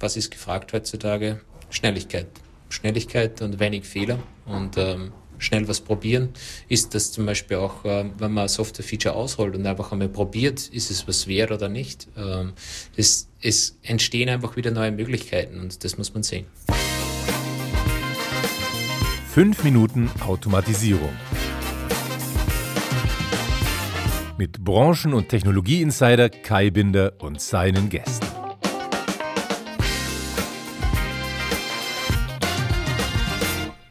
was ist gefragt heutzutage? Schnelligkeit. Schnelligkeit und wenig Fehler und ähm, schnell was probieren. Ist das zum Beispiel auch, ähm, wenn man ein Software-Feature ausrollt und einfach einmal probiert, ist es was wert oder nicht? Ähm, es, es entstehen einfach wieder neue Möglichkeiten und das muss man sehen. Fünf Minuten Automatisierung. Mit Branchen- und Technologie-Insider Kai Binder und seinen Gästen.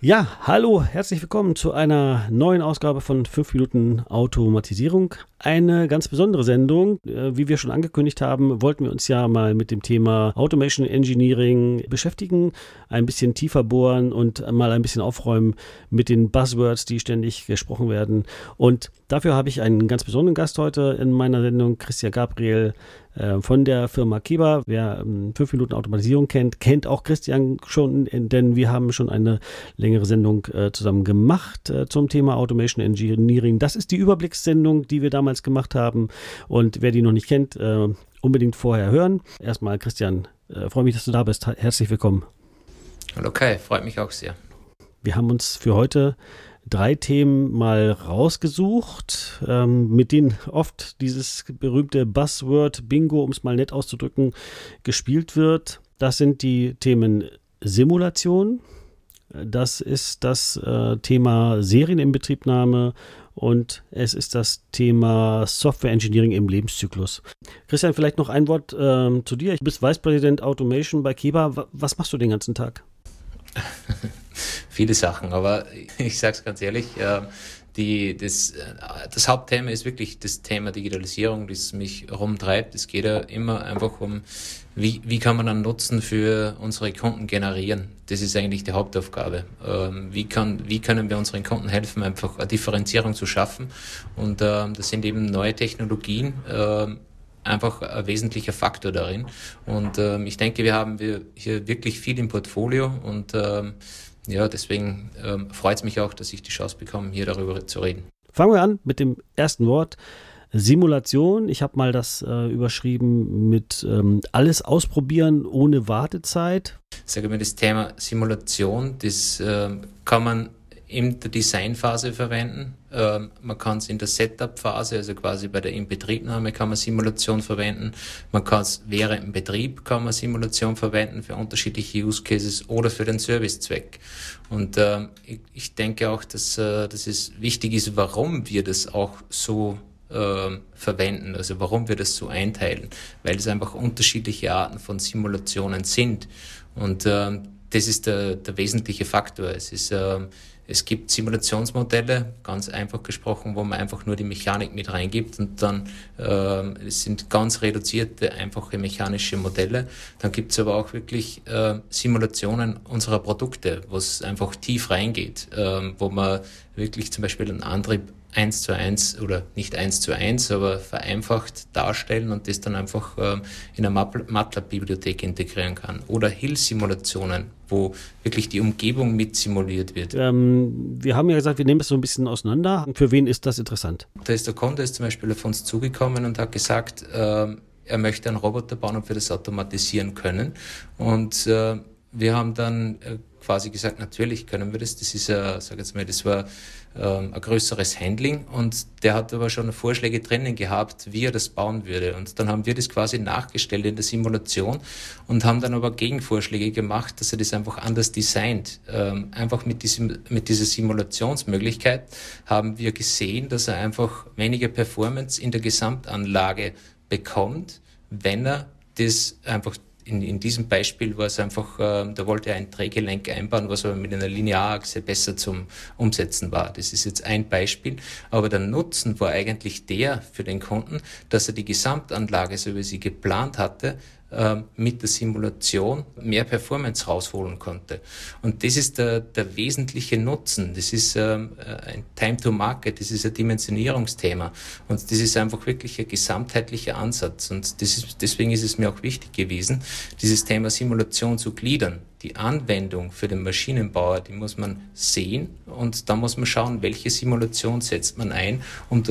Ja, hallo, herzlich willkommen zu einer neuen Ausgabe von 5 Minuten Automatisierung. Eine ganz besondere Sendung. Äh, wie wir schon angekündigt haben, wollten wir uns ja mal mit dem Thema Automation Engineering beschäftigen, ein bisschen tiefer bohren und mal ein bisschen aufräumen mit den Buzzwords, die ständig gesprochen werden. Und dafür habe ich einen ganz besonderen Gast heute in meiner Sendung, Christian Gabriel äh, von der Firma Kiba. Wer 5 ähm, Minuten Automatisierung kennt, kennt auch Christian schon, denn wir haben schon eine längere Sendung äh, zusammen gemacht äh, zum Thema Automation Engineering. Das ist die Überblickssendung, die wir damals gemacht haben. Und wer die noch nicht kennt, unbedingt vorher hören. Erstmal, Christian, freue mich, dass du da bist. Herzlich willkommen. Hallo Kai, freut mich auch sehr. Wir haben uns für heute drei Themen mal rausgesucht, ähm, mit denen oft dieses berühmte Buzzword Bingo, um es mal nett auszudrücken, gespielt wird. Das sind die Themen Simulation, das ist das äh, Thema Serieninbetriebnahme und es ist das Thema Software Engineering im Lebenszyklus. Christian, vielleicht noch ein Wort ähm, zu dir. Du bist Vice President Automation bei Keba. Was machst du den ganzen Tag? viele Sachen, aber ich sage es ganz ehrlich, äh, die, das, äh, das Hauptthema ist wirklich das Thema Digitalisierung, das mich rumtreibt. Es geht ja immer einfach um, wie, wie kann man einen Nutzen für unsere Kunden generieren. Das ist eigentlich die Hauptaufgabe. Ähm, wie, kann, wie können wir unseren Kunden helfen, einfach eine Differenzierung zu schaffen? Und ähm, das sind eben neue Technologien, ähm, einfach ein wesentlicher Faktor darin. Und ähm, ich denke, wir haben hier wirklich viel im Portfolio und ähm, ja, deswegen ähm, freut es mich auch, dass ich die Chance bekomme, hier darüber zu reden. Fangen wir an mit dem ersten Wort. Simulation. Ich habe mal das äh, überschrieben mit ähm, alles ausprobieren ohne Wartezeit. Sage mal, das Thema Simulation, das äh, kann man in der Designphase verwenden. Ähm, man kann es in der Setup-Phase, also quasi bei der Inbetriebnahme kann man Simulation verwenden. Man kann es während dem Betrieb kann man Simulation verwenden für unterschiedliche Use Cases oder für den Servicezweck. Und ähm, ich, denke auch, dass, äh, dass es wichtig ist, warum wir das auch so äh, verwenden, also warum wir das so einteilen, weil es einfach unterschiedliche Arten von Simulationen sind. Und äh, das ist der, der wesentliche Faktor. Es ist äh, es gibt Simulationsmodelle, ganz einfach gesprochen, wo man einfach nur die Mechanik mit reingibt und dann äh, sind ganz reduzierte, einfache mechanische Modelle. Dann gibt es aber auch wirklich äh, Simulationen unserer Produkte, wo es einfach tief reingeht, äh, wo man wirklich zum Beispiel einen Antrieb eins zu eins oder nicht eins zu eins, aber vereinfacht darstellen und das dann einfach ähm, in eine MATLAB-Bibliothek integrieren kann. Oder Hill-Simulationen, wo wirklich die Umgebung mit simuliert wird. Ähm, wir haben ja gesagt, wir nehmen das so ein bisschen auseinander. Für wen ist das interessant? Da ist der Kunde ist zum Beispiel auf uns zugekommen und hat gesagt, äh, er möchte einen Roboter bauen und wir das automatisieren können. Und äh, wir haben dann äh, quasi gesagt, natürlich können wir das. Das ist ja, sag jetzt mal, das war ähm, ein größeres Handling und der hat aber schon Vorschläge drinnen gehabt, wie er das bauen würde. Und dann haben wir das quasi nachgestellt in der Simulation und haben dann aber Gegenvorschläge gemacht, dass er das einfach anders designt. Ähm, einfach mit, diesem, mit dieser Simulationsmöglichkeit haben wir gesehen, dass er einfach weniger Performance in der Gesamtanlage bekommt, wenn er das einfach in, in diesem Beispiel war es einfach, äh, da wollte er ein Drehgelenk einbauen, was aber mit einer Linearachse besser zum Umsetzen war. Das ist jetzt ein Beispiel. Aber der Nutzen war eigentlich der für den Kunden, dass er die Gesamtanlage, so wie sie geplant hatte, mit der Simulation mehr Performance rausholen konnte. Und das ist der, der wesentliche Nutzen. Das ist ähm, äh, ein Time to Market, das ist ein Dimensionierungsthema. Und das ist einfach wirklich ein gesamtheitlicher Ansatz. Und das ist, deswegen ist es mir auch wichtig gewesen, dieses Thema Simulation zu gliedern. Die Anwendung für den Maschinenbauer, die muss man sehen und da muss man schauen, welche Simulation setzt man ein, um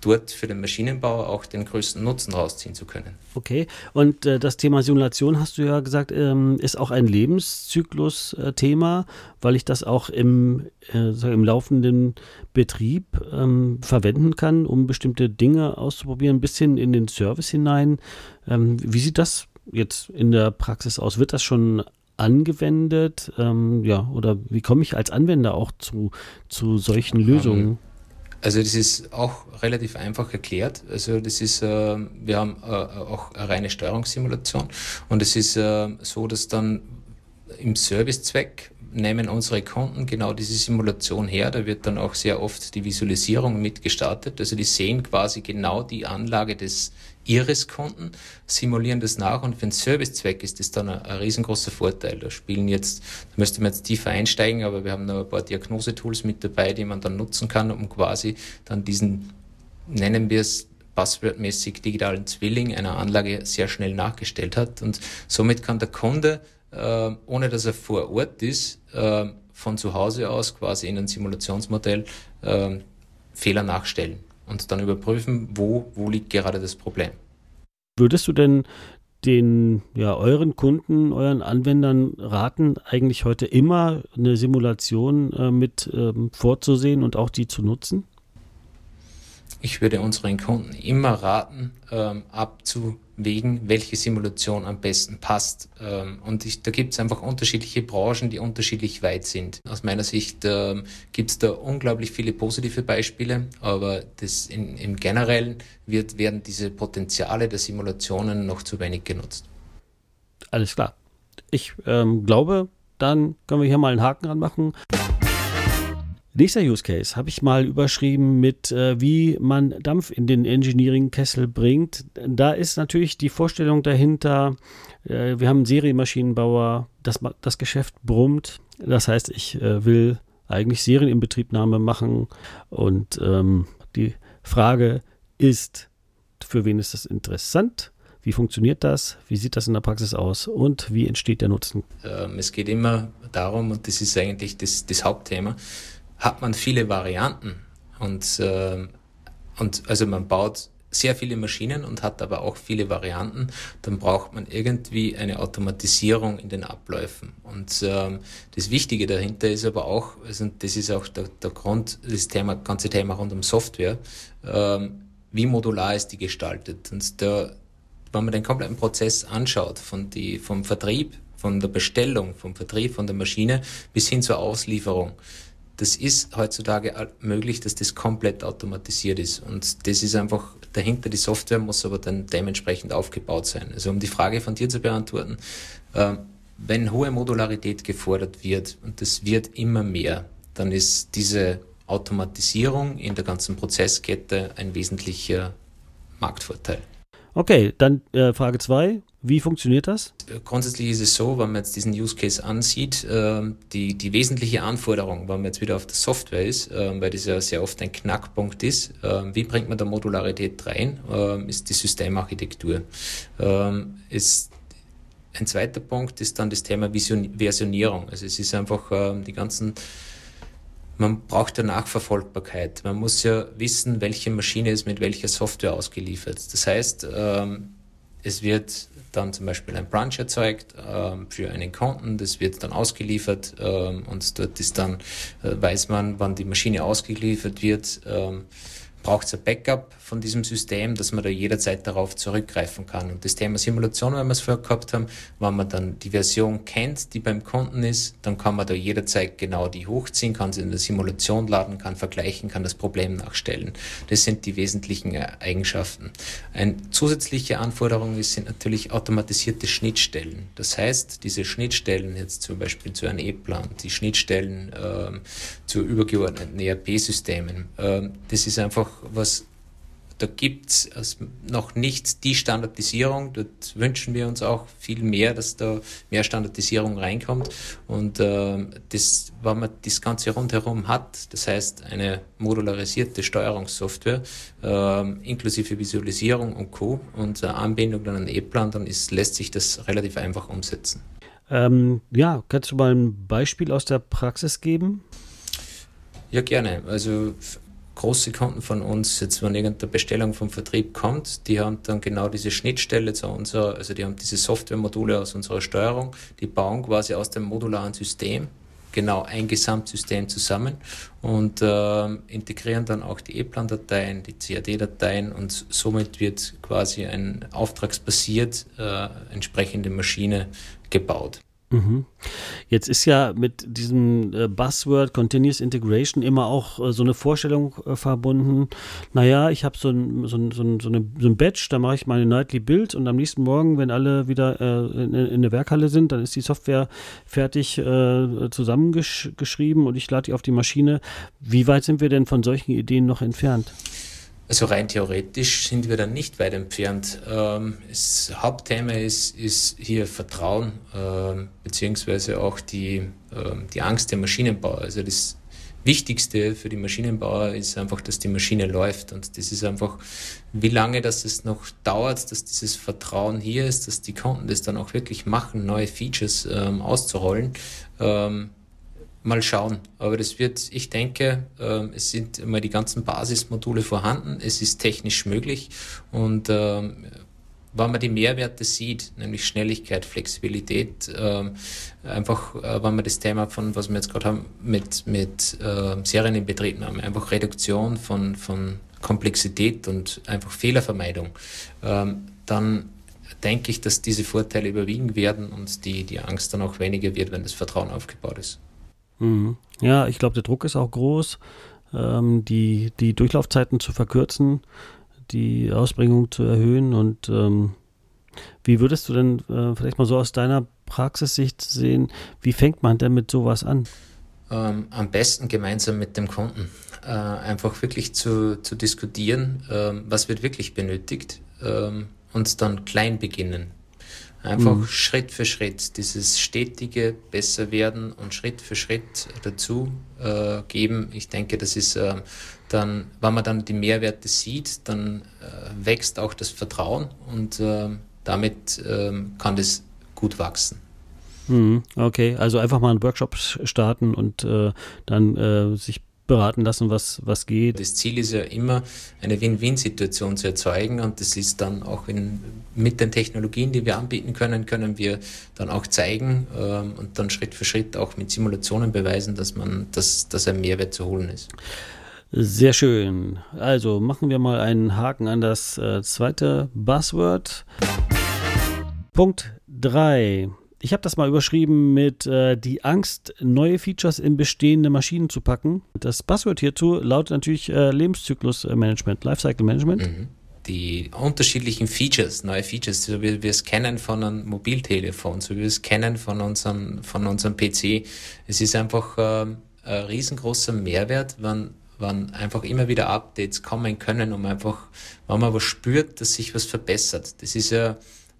dort für den Maschinenbauer auch den größten Nutzen rausziehen zu können. Okay, und äh, das Thema Simulation hast du ja gesagt, ähm, ist auch ein Lebenszyklus-Thema, weil ich das auch im, äh, im laufenden Betrieb ähm, verwenden kann, um bestimmte Dinge auszuprobieren, bis hin in den Service hinein. Ähm, wie sieht das jetzt in der Praxis aus? Wird das schon angewendet? Ähm, ja, oder wie komme ich als Anwender auch zu, zu solchen Lösungen? Also das ist auch relativ einfach erklärt. Also das ist, äh, wir haben äh, auch eine reine Steuerungssimulation und es ist äh, so, dass dann im Servicezweck nehmen unsere Kunden genau diese Simulation her. Da wird dann auch sehr oft die Visualisierung mitgestartet. Also die sehen quasi genau die Anlage des ihres Kunden, simulieren das nach und für den Servicezweck ist das dann ein, ein, riesengroßer Vorteil. Da spielen jetzt, da müsste man jetzt tiefer einsteigen, aber wir haben noch ein paar Diagnosetools mit dabei, die man dann nutzen kann, um quasi dann diesen, nennen wir es, passwortmäßig digitalen Zwilling einer Anlage sehr schnell nachgestellt hat. Und somit kann der Kunde, äh, ohne dass er vor Ort ist, äh, von zu Hause aus quasi in ein Simulationsmodell äh, Fehler nachstellen und dann überprüfen, wo, wo liegt gerade das Problem. Würdest du denn den, ja, euren Kunden, euren Anwendern raten, eigentlich heute immer eine Simulation äh, mit ähm, vorzusehen und auch die zu nutzen? Ich würde unseren Kunden immer raten, ähm, abzuwägen, welche Simulation am besten passt. Ähm, und ich, da gibt es einfach unterschiedliche Branchen, die unterschiedlich weit sind. Aus meiner Sicht ähm, gibt es da unglaublich viele positive Beispiele, aber das in, im Generellen wird, werden diese Potenziale der Simulationen noch zu wenig genutzt. Alles klar. Ich ähm, glaube, dann können wir hier mal einen Haken ranmachen. Nächster Use Case habe ich mal überschrieben mit, äh, wie man Dampf in den Engineering-Kessel bringt. Da ist natürlich die Vorstellung dahinter, äh, wir haben einen Serienmaschinenbauer, das, das Geschäft brummt. Das heißt, ich äh, will eigentlich Serieninbetriebnahme machen und ähm, die Frage ist, für wen ist das interessant? Wie funktioniert das? Wie sieht das in der Praxis aus? Und wie entsteht der Nutzen? Ähm, es geht immer darum, und das ist eigentlich das, das Hauptthema, hat man viele Varianten und, äh, und also man baut sehr viele Maschinen und hat aber auch viele Varianten, dann braucht man irgendwie eine Automatisierung in den Abläufen. Und ähm, das Wichtige dahinter ist aber auch, also das ist auch der, der Grund, das Thema, ganze Thema rund um Software, ähm, wie modular ist die gestaltet. Und der, wenn man den kompletten Prozess anschaut, von die, vom Vertrieb, von der Bestellung, vom Vertrieb, von der Maschine bis hin zur Auslieferung, das ist heutzutage möglich, dass das komplett automatisiert ist. Und das ist einfach dahinter, die Software muss aber dann dementsprechend aufgebaut sein. Also um die Frage von dir zu beantworten, äh, wenn hohe Modularität gefordert wird, und das wird immer mehr, dann ist diese Automatisierung in der ganzen Prozesskette ein wesentlicher Marktvorteil. Okay, dann äh, Frage 2. Wie funktioniert das? Grundsätzlich ist es so, wenn man jetzt diesen Use Case ansieht, äh, die, die wesentliche Anforderung, wenn man jetzt wieder auf der Software ist, äh, weil das ja sehr oft ein Knackpunkt ist, äh, wie bringt man da Modularität rein, äh, ist die Systemarchitektur. Ähm, ist ein zweiter Punkt ist dann das Thema Vision Versionierung. Also es ist einfach ähm, die ganzen man braucht ja Nachverfolgbarkeit. Man muss ja wissen, welche Maschine ist mit welcher Software ausgeliefert. Das heißt, ähm, es wird dann zum Beispiel ein Branch erzeugt ähm, für einen Kunden, das wird dann ausgeliefert ähm, und dort ist dann, äh, weiß man, wann die Maschine ausgeliefert wird braucht es ein Backup von diesem System, dass man da jederzeit darauf zurückgreifen kann. Und das Thema Simulation, wenn wir es vorher gehabt haben, wenn man dann die Version kennt, die beim Kunden ist, dann kann man da jederzeit genau die hochziehen, kann sie in der Simulation laden, kann vergleichen, kann das Problem nachstellen. Das sind die wesentlichen Eigenschaften. Eine zusätzliche Anforderung sind natürlich automatisierte Schnittstellen. Das heißt, diese Schnittstellen jetzt zum Beispiel zu einem E-Plan, die Schnittstellen äh, zu übergeordneten ERP-Systemen, äh, das ist einfach was, da gibt es noch nicht die Standardisierung. Dort wünschen wir uns auch viel mehr, dass da mehr Standardisierung reinkommt. Und äh, das, wenn man das Ganze rundherum hat, das heißt eine modularisierte Steuerungssoftware, äh, inklusive Visualisierung und Co. und äh, Anbindung dann an E-Plan, dann ist, lässt sich das relativ einfach umsetzen. Ähm, ja, kannst du mal ein Beispiel aus der Praxis geben? Ja, gerne. Also große Kunden von uns, jetzt wenn irgendeine Bestellung vom Vertrieb kommt, die haben dann genau diese Schnittstelle zu unserer, also die haben diese Softwaremodule aus unserer Steuerung, die bauen quasi aus dem modularen System genau ein Gesamtsystem zusammen und äh, integrieren dann auch die E-Plan-Dateien, die CAD-Dateien und somit wird quasi ein auftragsbasiert äh, entsprechende Maschine gebaut. Mhm. Jetzt ist ja mit diesem äh, Buzzword Continuous Integration immer auch äh, so eine Vorstellung äh, verbunden. Naja, ich habe so ein, so, ein, so, ein, so, eine, so ein Badge, da mache ich meine Nightly Build und am nächsten Morgen, wenn alle wieder in, der Werkhalle sind, dann ist die Software fertig zusammengeschrieben und ich lade die auf die Maschine. Wie weit sind wir denn von solchen Ideen noch entfernt? Also rein theoretisch sind wir dann nicht weit entfernt. Ähm, das Hauptthema ist, ist hier Vertrauen, ähm, beziehungsweise auch die, ähm, die Angst der Maschinenbauer. Also das Wichtigste für die Maschinenbauer ist einfach, dass die Maschine läuft. Und das ist einfach, wie lange das es noch dauert, dass dieses Vertrauen hier ist, dass die Kunden das dann auch wirklich machen, neue Features ähm, auszurollen. Ähm, mal schauen. Aber das wird, ich denke, äh, es sind immer die ganzen Basismodule vorhanden, es ist technisch möglich und äh, wenn man die Mehrwerte sieht, nämlich Schnelligkeit, Flexibilität, äh, einfach, äh, wenn man das Thema von, was wir jetzt gerade haben, mit, mit äh, Serieninbetriebnahme, einfach Reduktion von, von Komplexität und einfach Fehlervermeidung, ähm, dann denke ich, dass diese Vorteile überwiegen werden und die, die Angst dann auch weniger wird, wenn das Vertrauen aufgebaut ist. Mhm. Ja, ich glaube, der Druck ist auch groß, ähm, die, die Durchlaufzeiten zu verkürzen, die Ausbringung zu erhöhen. Und ähm, wie würdest du denn äh, vielleicht mal so aus deiner Praxissicht sehen, wie fängt man denn mit sowas an? Ähm, am besten gemeinsam mit dem Kunden. Äh, einfach wirklich zu, zu diskutieren, äh, was wird wirklich benötigt ähm, und dann klein beginnen. Einfach mhm. Schritt für Schritt dieses stetige besser werden und Schritt für Schritt dazu äh, geben. Ich denke, das ist äh, dann, wenn man dann die Mehrwerte sieht, dann äh, wächst auch das Vertrauen und äh, damit ähm, kann das gut wachsen. Mhm. Okay, also einfach mal einen Workshop starten und äh, dann äh, sich beraten lassen, was, was geht. Das Ziel ist ja immer, eine Win-Win-Situation zu erzeugen und das ist dann auch in, mit den Technologien, die wir anbieten können, können wir dann auch zeigen ähm, und dann Schritt für Schritt auch mit Simulationen beweisen, dass man, dass, dass ein Mehrwert zu holen ist. Sehr schön. Also machen wir mal einen Haken an das äh, zweite Buzzword. Punkt 3. Ich habe das mal überschrieben mit äh, die Angst, neue Features in bestehende Maschinen zu packen. Das Buzzword hierzu lautet natürlich äh, Lebenszyklusmanagement, Lifecycle Management. Mhm. Die unterschiedlichen Features, neue Features, so wie wir es kennen von einem Mobiltelefon, so wie wir es kennen von unserem, von unserem PC. Es ist einfach äh, ein riesengroßer Mehrwert, wenn wann einfach immer wieder Updates kommen können, um einfach, wenn man was spürt, dass sich was verbessert. Das ist ja ähm,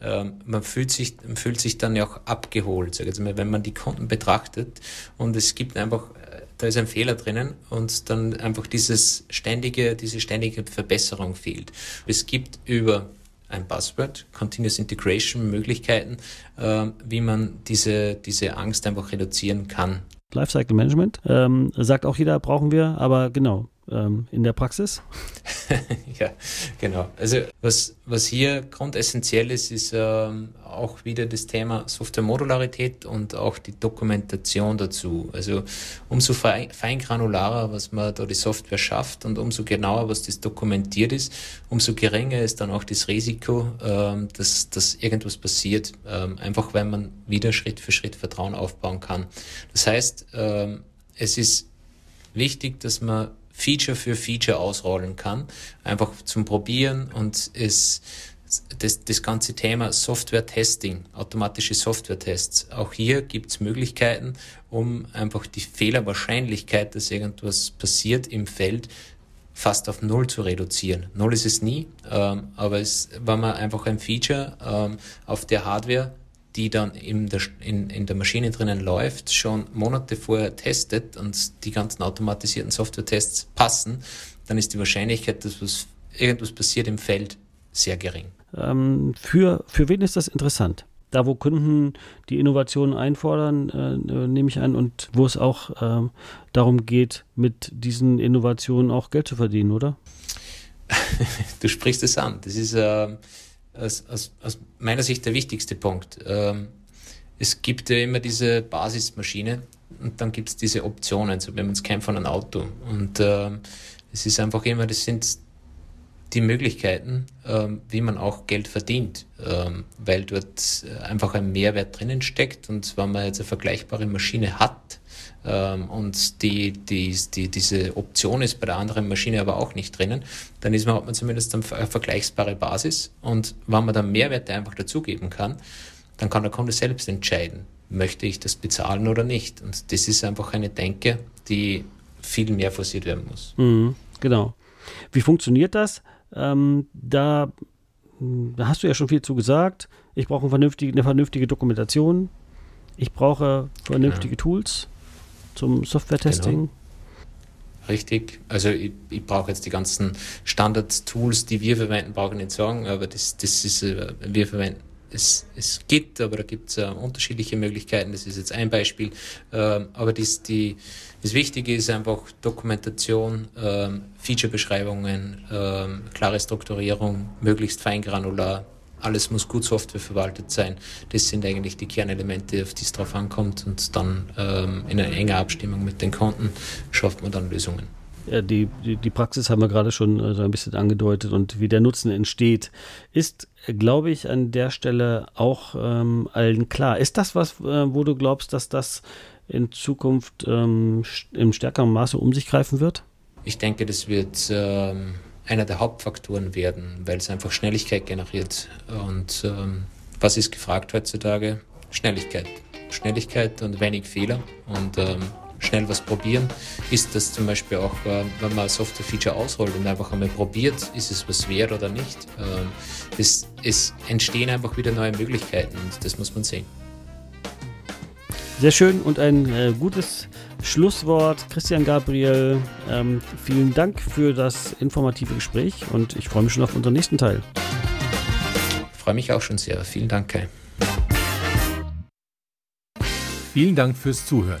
man fühlt sich, fühlt sich dann ja auch abgeholt, sag jetzt mal, wenn man die Kunden betrachtet und es gibt einfach, äh, da ist ein Fehler drinnen und dann einfach dieses ständige, diese ständige Verbesserung fehlt. Es gibt über ein Buzzword, Continuous Integration Möglichkeiten, äh, wie man diese, diese Angst einfach reduzieren kann. Lifecycle Management, ähm, sagt auch jeder, brauchen wir, aber genau, ähm, in der Praxis? ja, genau. Also was, was hier grundessentiell ist, ist ähm, auch wieder das Thema Software-Modularität und auch die Dokumentation dazu. Also umso feingranularer, was man da die Software schafft und umso genauer, was das dokumentiert ist, umso geringer ist dann auch das Risiko, ähm, dass, dass irgendwas passiert, ähm, einfach weil man wieder Schritt für Schritt Vertrauen aufbauen kann. Das heißt, ähm, es ist wichtig, dass man Feature für Feature ausrollen kann, einfach zum Probieren und es das, das ganze Thema Software-Testing, automatische Software-Tests. Auch hier gibt es Möglichkeiten, um einfach die Fehlerwahrscheinlichkeit, dass irgendwas passiert im Feld, fast auf Null zu reduzieren. Null ist es nie, ähm, aber es, wenn man einfach ein Feature ähm, auf der Hardware die dann in der, in, in der Maschine drinnen läuft, schon Monate vorher testet und die ganzen automatisierten Software-Tests passen, dann ist die Wahrscheinlichkeit, dass was, irgendwas passiert im Feld, sehr gering. Ähm, für, für wen ist das interessant? da, wo Kunden die Innovationen einfordern, äh, äh, nehme ich an, und wo es auch äh, darum geht, mit diesen Innovationen auch Geld zu verdienen, oder? du sprichst es an. Das ist äh, aus, aus, aus, meiner Sicht der wichtigste Punkt. Ähm, es gibt ja immer diese Basismaschine und dann gibt es diese Optionen, so wenn man es kennt von einem Auto. Und ähm, es ist einfach immer, das sind die Möglichkeiten, ähm, wie man auch Geld verdient, ähm, weil dort einfach ein Mehrwert drinnen steckt. Und wenn man jetzt eine vergleichbare Maschine hat ähm, und die, die, die, diese Option ist bei der anderen Maschine aber auch nicht drinnen, dann ist man, hat man zumindest eine vergleichbare Basis. Und wenn man dann Mehrwerte einfach dazugeben kann, dann kann der Kunde selbst entscheiden, möchte ich das bezahlen oder nicht. Und das ist einfach eine Denke, die viel mehr forciert werden muss. Mhm, genau. Wie funktioniert das? Ähm, da, da, hast du ja schon viel zu gesagt. Ich brauche eine vernünftige, eine vernünftige Dokumentation. Ich brauche vernünftige genau. Tools zum Software-Testing. Genau. Richtig. Also ich, ich brauche jetzt die ganzen Standard-Tools, die wir verwenden, brauche ich nicht sagen, aber das, das ist, äh, wir verwenden es, es gibt, aber da gibt es äh, unterschiedliche Möglichkeiten. Das ist jetzt ein Beispiel. Ähm, aber das, die, das Wichtige ist einfach Dokumentation, ähm, Feature-Beschreibungen, ähm, klare Strukturierung, möglichst feingranular. Alles muss gut Software verwaltet sein. Das sind eigentlich die Kernelemente, auf die es drauf ankommt. Und dann ähm, in einer enger Abstimmung mit den Kunden schafft man dann Lösungen. Ja, die, die, die Praxis haben wir gerade schon äh, so ein bisschen angedeutet und wie der Nutzen entsteht, ist, glaube ich, an der Stelle auch ähm, allen klar. Ist das was, äh, wo du glaubst, dass das in Zukunft ähm, im stärkeren Maße um sich greifen wird? Ich denke, das wird ähm, einer der Hauptfaktoren werden, weil es einfach Schnelligkeit generiert. Und ähm, was ist gefragt heutzutage? Schnelligkeit. Schnelligkeit und wenig Fehler. Und ähm, schnell was probieren, ist das zum Beispiel auch, äh, wenn man ein Software-Feature ausrollt und einfach einmal probiert, ist es was wert oder nicht. Ähm, es, es entstehen einfach wieder neue Möglichkeiten und das muss man sehen. Sehr schön und ein äh, gutes Schlusswort. Christian Gabriel, ähm, vielen Dank für das informative Gespräch und ich freue mich schon auf unseren nächsten Teil. Ich freue mich auch schon sehr. Vielen Dank, Kai. Vielen Dank fürs Zuhören.